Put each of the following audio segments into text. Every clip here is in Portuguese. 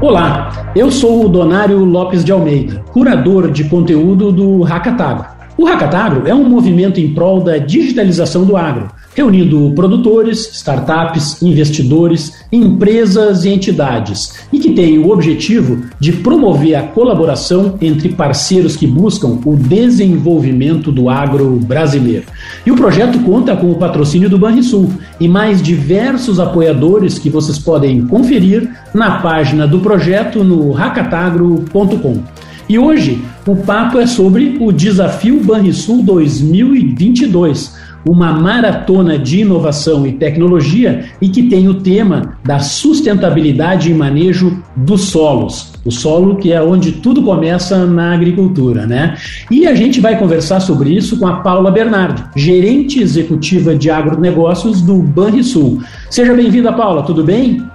Olá, eu sou o Donário Lopes de Almeida, curador de conteúdo do Hackatagro. O Hackatagro é um movimento em prol da digitalização do agro reunindo produtores, startups, investidores, empresas e entidades, e que tem o objetivo de promover a colaboração entre parceiros que buscam o desenvolvimento do agro brasileiro. E o projeto conta com o patrocínio do Banrisul e mais diversos apoiadores que vocês podem conferir na página do projeto no racatagro.com. E hoje o papo é sobre o Desafio Banrisul 2022 uma maratona de inovação e tecnologia e que tem o tema da sustentabilidade e manejo dos solos. O solo que é onde tudo começa na agricultura, né? E a gente vai conversar sobre isso com a Paula Bernardi, gerente executiva de agronegócios do Banrisul. Seja bem-vinda, Paula, tudo bem?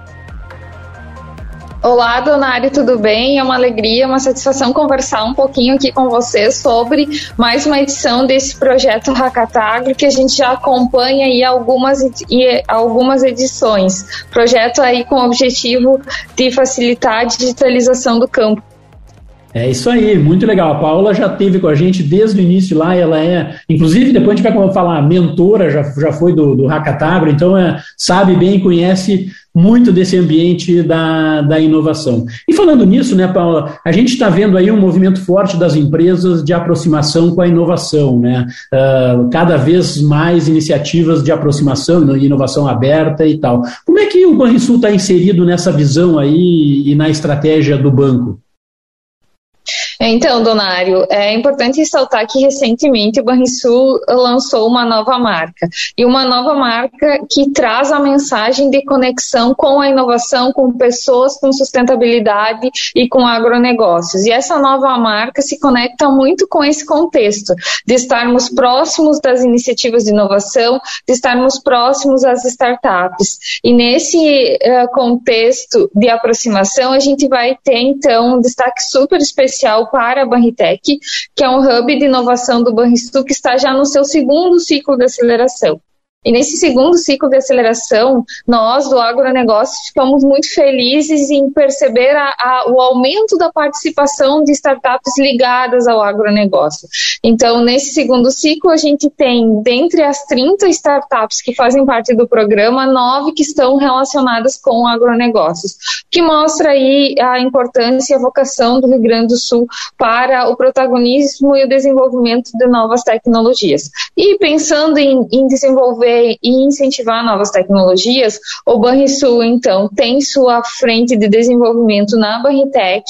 Olá, Donari, tudo bem? É uma alegria, uma satisfação conversar um pouquinho aqui com você sobre mais uma edição desse projeto Hackatagro que a gente já acompanha aí algumas, algumas edições. Projeto aí com o objetivo de facilitar a digitalização do campo. É isso aí, muito legal. A Paula já teve com a gente desde o início lá, ela é, inclusive, depois a gente vai falar, mentora, já, já foi do, do Hackatagro, então é, sabe bem, conhece muito desse ambiente da, da inovação. E falando nisso, né, Paula, a gente está vendo aí um movimento forte das empresas de aproximação com a inovação, né? Uh, cada vez mais iniciativas de aproximação e inovação aberta e tal. Como é que o Banrisul está inserido nessa visão aí e na estratégia do banco? Então, Donário, é importante ressaltar que recentemente o Banrisul lançou uma nova marca. E uma nova marca que traz a mensagem de conexão com a inovação, com pessoas, com sustentabilidade e com agronegócios. E essa nova marca se conecta muito com esse contexto, de estarmos próximos das iniciativas de inovação, de estarmos próximos às startups. E nesse uh, contexto de aproximação, a gente vai ter, então, um destaque super especial para a Banritec, que é um hub de inovação do Banrisul que está já no seu segundo ciclo de aceleração. E nesse segundo ciclo de aceleração, nós do agronegócio ficamos muito felizes em perceber a, a, o aumento da participação de startups ligadas ao agronegócio. Então, nesse segundo ciclo, a gente tem, dentre as 30 startups que fazem parte do programa, nove que estão relacionadas com agronegócios, que mostra aí a importância e a vocação do Rio Grande do Sul para o protagonismo e o desenvolvimento de novas tecnologias. E pensando em, em desenvolver e incentivar novas tecnologias, o Banrisul, então, tem sua frente de desenvolvimento na Banritec,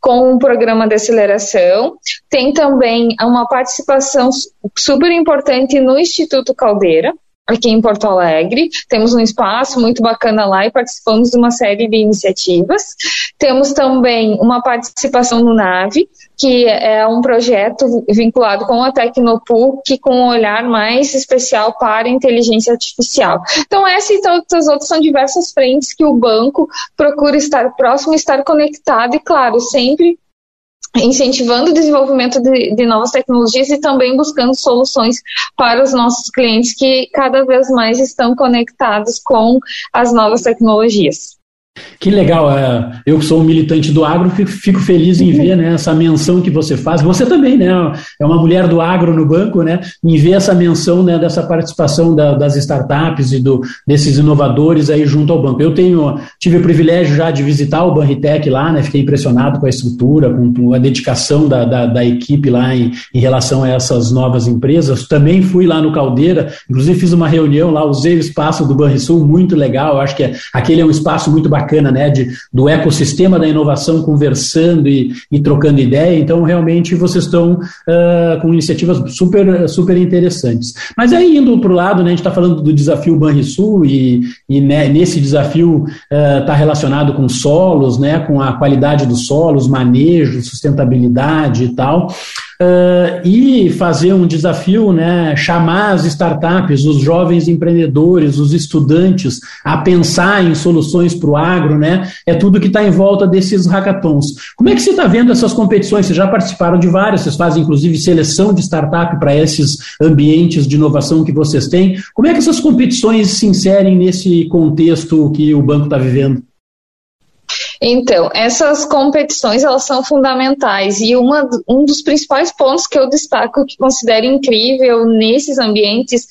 com um programa de aceleração, tem também uma participação super importante no Instituto Caldeira, aqui em Porto Alegre. Temos um espaço muito bacana lá e participamos de uma série de iniciativas. Temos também uma participação no NAVE, que é um projeto vinculado com a Tecnopuc, com um olhar mais especial para inteligência artificial. Então, essa e tantas outras são diversas frentes que o banco procura estar próximo, estar conectado e, claro, sempre incentivando o desenvolvimento de, de, novas tecnologias e também buscando soluções para os nossos clientes que cada vez mais estão conectados com as novas tecnologias. Que legal, é, eu que sou um militante do agro, fico, feliz em ver né, essa menção que você faz. Você também, né? É uma mulher do agro no banco, né? Em ver essa menção né, dessa participação da, das startups e do, desses inovadores aí junto ao banco. Eu tenho, tive o privilégio já de visitar o Banritec lá, né? Fiquei impressionado com a estrutura, com a dedicação da, da, da equipe lá em, em, relação a essas novas empresas. Também fui lá no Caldeira, inclusive fiz uma reunião lá, usei o espaço do Banrisul, muito legal. Acho que é, aquele é um espaço muito bacana bacana, né, de, do ecossistema da inovação conversando e, e trocando ideia. Então, realmente, vocês estão uh, com iniciativas super, super interessantes. Mas aí, indo para o lado, né, a gente está falando do desafio Banrisul e, e né, nesse desafio está uh, relacionado com solos, né, com a qualidade dos solos, manejo, sustentabilidade e tal. Uh, e fazer um desafio, né, chamar as startups, os jovens empreendedores, os estudantes a pensar em soluções para o agro, né, é tudo que está em volta desses hackathons. Como é que você está vendo essas competições? Vocês já participaram de várias, vocês fazem inclusive seleção de startup para esses ambientes de inovação que vocês têm. Como é que essas competições se inserem nesse contexto que o banco está vivendo? Então, essas competições elas são fundamentais e uma, um dos principais pontos que eu destaco que considero incrível nesses ambientes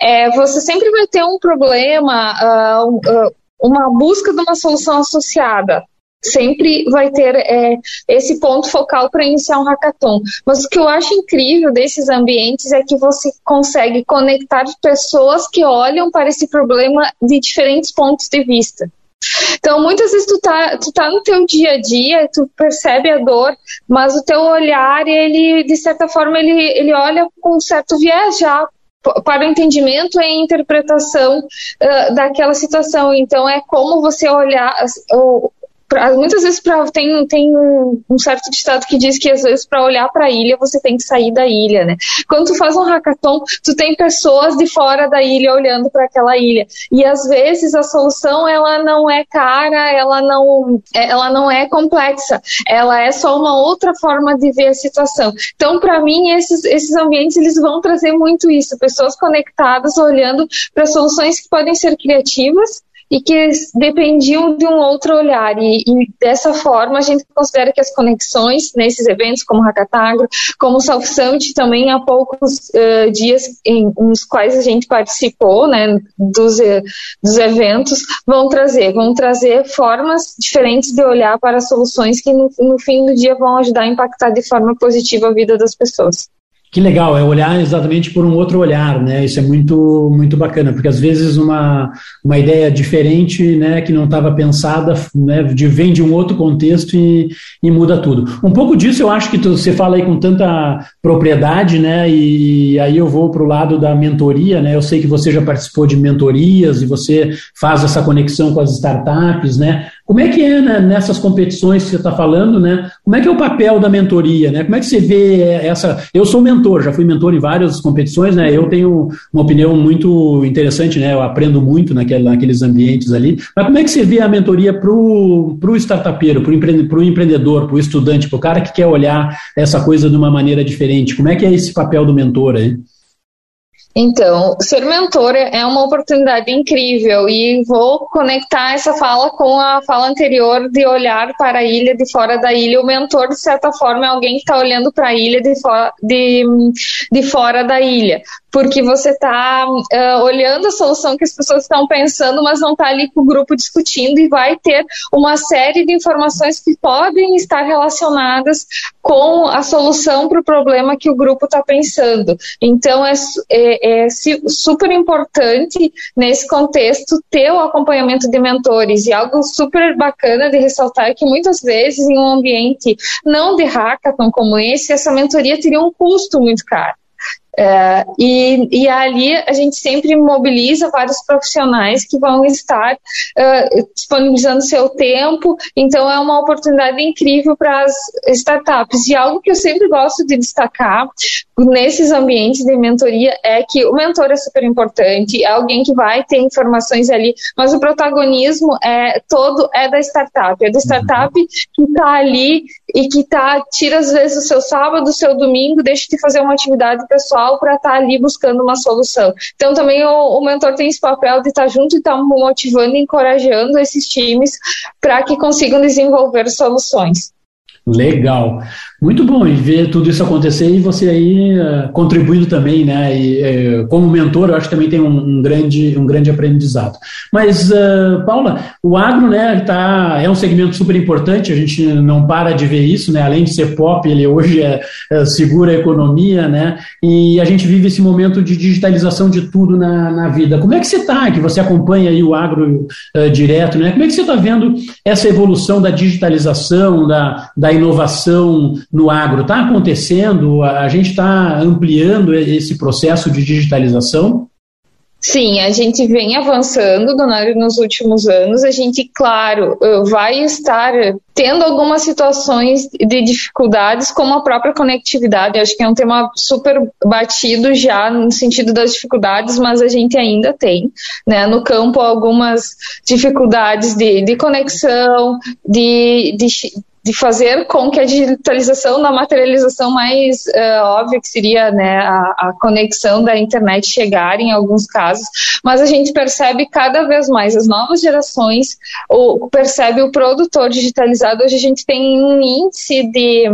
é você sempre vai ter um problema, uh, uma busca de uma solução associada sempre vai ter é, esse ponto focal para iniciar um hackathon. Mas o que eu acho incrível desses ambientes é que você consegue conectar pessoas que olham para esse problema de diferentes pontos de vista. Então, muitas vezes tu tá, tu tá no teu dia a dia, tu percebe a dor, mas o teu olhar, ele, de certa forma, ele, ele olha com um certo viés já para o entendimento e interpretação uh, daquela situação. Então, é como você olhar, pra, muitas vezes pra, tem, tem um certo ditado que diz que às vezes para olhar para a ilha você tem que sair da ilha, né? Quando tu faz um hackathon, tu tem pessoas de fora da ilha olhando para aquela ilha e às vezes a solução ela não é cara, ela não, é, ela não é complexa, ela é só uma outra forma de ver a situação. Então, para mim, esses, esses ambientes eles vão trazer muito isso, pessoas conectadas olhando para soluções que podem ser criativas e que dependiam de um outro olhar. E, e, dessa forma, a gente considera que as conexões nesses eventos, como Hackatagro, como South Summit, também há poucos uh, dias em, nos quais a gente participou né, dos, uh, dos eventos, vão trazer, vão trazer formas diferentes de olhar para soluções que no, no fim do dia vão ajudar a impactar de forma positiva a vida das pessoas. Que legal, é olhar exatamente por um outro olhar, né? Isso é muito, muito bacana, porque às vezes uma, uma ideia diferente, né, que não estava pensada, né, de, vem de um outro contexto e, e muda tudo. Um pouco disso eu acho que tu, você fala aí com tanta propriedade, né, e aí eu vou para o lado da mentoria, né? Eu sei que você já participou de mentorias e você faz essa conexão com as startups, né? Como é que é né, nessas competições que você está falando, né? Como é que é o papel da mentoria, né? Como é que você vê essa? Eu sou mentor, já fui mentor em várias competições, né? Eu tenho uma opinião muito interessante, né? Eu aprendo muito naquele, naqueles ambientes ali. Mas como é que você vê a mentoria para o startupeiro, para o empreendedor, para o estudante, para o cara que quer olhar essa coisa de uma maneira diferente? Como é que é esse papel do mentor aí? Então, ser mentor é uma oportunidade incrível e vou conectar essa fala com a fala anterior de olhar para a ilha de fora da ilha. O mentor, de certa forma, é alguém que está olhando para a ilha de, fora, de, de fora da ilha porque você está uh, olhando a solução que as pessoas estão pensando, mas não está ali com o grupo discutindo e vai ter uma série de informações que podem estar relacionadas com a solução para o problema que o grupo está pensando. Então é, é, é, super importante nesse contexto ter o acompanhamento de mentores e algo super bacana de ressaltar é que muitas vezes em um ambiente não de hackathon como esse, essa mentoria teria um custo muito caro. É, e, e ali a gente sempre mobiliza vários profissionais que vão estar uh, disponibilizando seu tempo, então é uma oportunidade incrível para as startups. E algo que eu sempre gosto de destacar nesses ambientes de mentoria é que o mentor é super importante, é alguém que vai ter informações ali, mas o protagonismo é todo é da startup, é da startup que está ali e que tá, tira às vezes o seu sábado, o seu domingo, deixa de fazer uma atividade pessoal para estar tá ali buscando uma solução. Então também o, o mentor tem esse papel de estar tá junto e estar tá motivando e encorajando esses times para que consigam desenvolver soluções. Legal. Muito bom e ver tudo isso acontecer e você aí uh, contribuindo também, né? E, uh, como mentor, eu acho que também tem um, grande, um grande aprendizado. Mas, uh, Paula, o agro, né, tá, é um segmento super importante, a gente não para de ver isso, né? Além de ser pop, ele hoje é, é segura a economia, né? E a gente vive esse momento de digitalização de tudo na, na vida. Como é que você está, que você acompanha aí o agro direto, né? Como é que você está vendo essa evolução da digitalização, da, da inovação no agro está acontecendo? A gente está ampliando esse processo de digitalização? Sim, a gente vem avançando, Donário, nos últimos anos. A gente, claro, eh, vai estar tendo algumas situações de dificuldades, como a própria conectividade. acho que é um tema super batido já no sentido das dificuldades, mas a gente ainda tem, né, no campo algumas dificuldades de, de conexão, de, de de fazer com que a digitalização da materialização mais uh, óbvia, que seria né, a, a, conexão da internet chegar em alguns casos, mas a gente percebe cada vez mais as novas gerações, o, percebe o produtor digitalizado. Hoje a gente tem um índice de,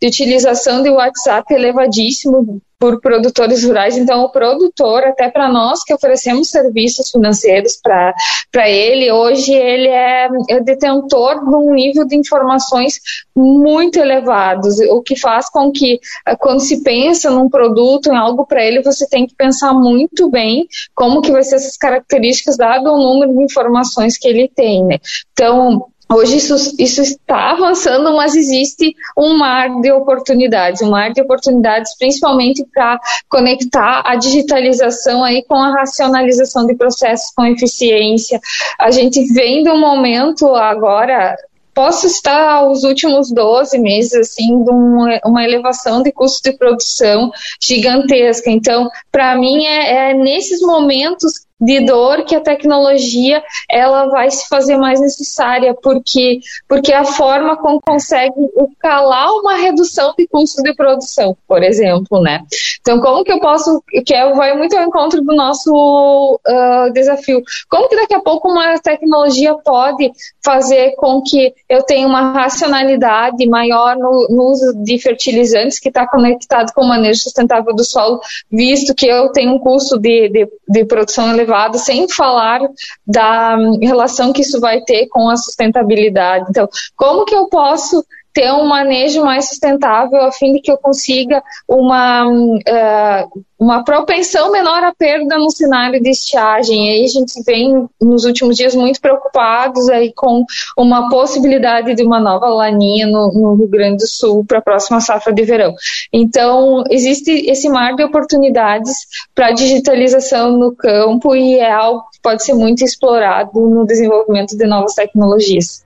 de utilização de WhatsApp elevadíssimo, por produtores rurais. Então, o produtor, até para nós que oferecemos serviços financeiros para ele, hoje ele é, é detentor de um nível de informações muito elevados, o que faz com que, eh, quando se pensa num produto, em algo para ele, você tem que pensar muito bem como que vai ser essas características, dado o número de informações que ele tem. Né? Então, Hoje isso, isso, está avançando, mas existe um mar de oportunidades, um mar de oportunidades principalmente para conectar a digitalização aí com a racionalização de processos com eficiência. A gente vem de um momento agora posso estar os últimos 12 meses assim de uma elevação de custo de produção gigantesca. Então, para mim é, é nesses momentos de dor que a tecnologia ela vai se fazer mais necessária porque porque a forma como consegue calar uma redução de custo de produção por exemplo né? Então como que eu posso que é, vai muito ao encontro do nosso uh, desafio. Como que daqui a pouco uma tecnologia pode fazer com que eu tenha uma racionalidade maior no, no uso de fertilizantes que está conectado com o manejo sustentável do solo visto que eu tenho um custo de, de, de produção elevado elevado, sem falar da relação que isso vai ter com a sustentabilidade. Então, como que eu posso ter um manejo mais sustentável a fim de que eu consiga uma, uh, uma propensão menor à perda no cenário de estiagem. E aí a gente vem nos últimos dias muito preocupados aí com uma possibilidade de uma nova laninha no, no Rio Grande do Sul para a próxima safra de verão. Então, existe esse mar de oportunidades para digitalização no campo e é algo que pode ser muito explorado no desenvolvimento de novas tecnologias.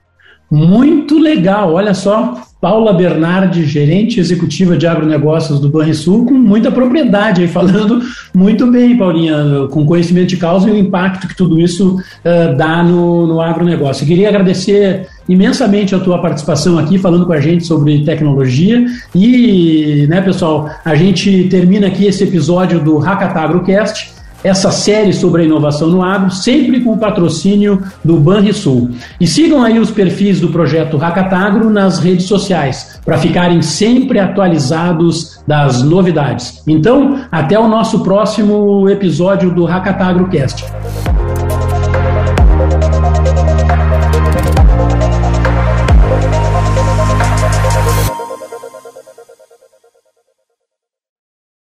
Muito legal, olha só, Paula Bernardi, gerente executiva de agronegócios do Banrisul, com muita propriedade aí, falando muito bem, Paulinha, com conhecimento de causa e o impacto que tudo isso uh, dá no, no agronegócio. Eu queria agradecer imensamente a tua participação aqui, falando com a gente sobre tecnologia. E, né, pessoal, a gente termina aqui esse episódio do Hackatagrocast essa série sobre a inovação no agro, sempre com o patrocínio do Banrisul. E sigam aí os perfis do projeto Hackatagro nas redes sociais, para ficarem sempre atualizados das novidades. Então, até o nosso próximo episódio do Hackatagro Cast.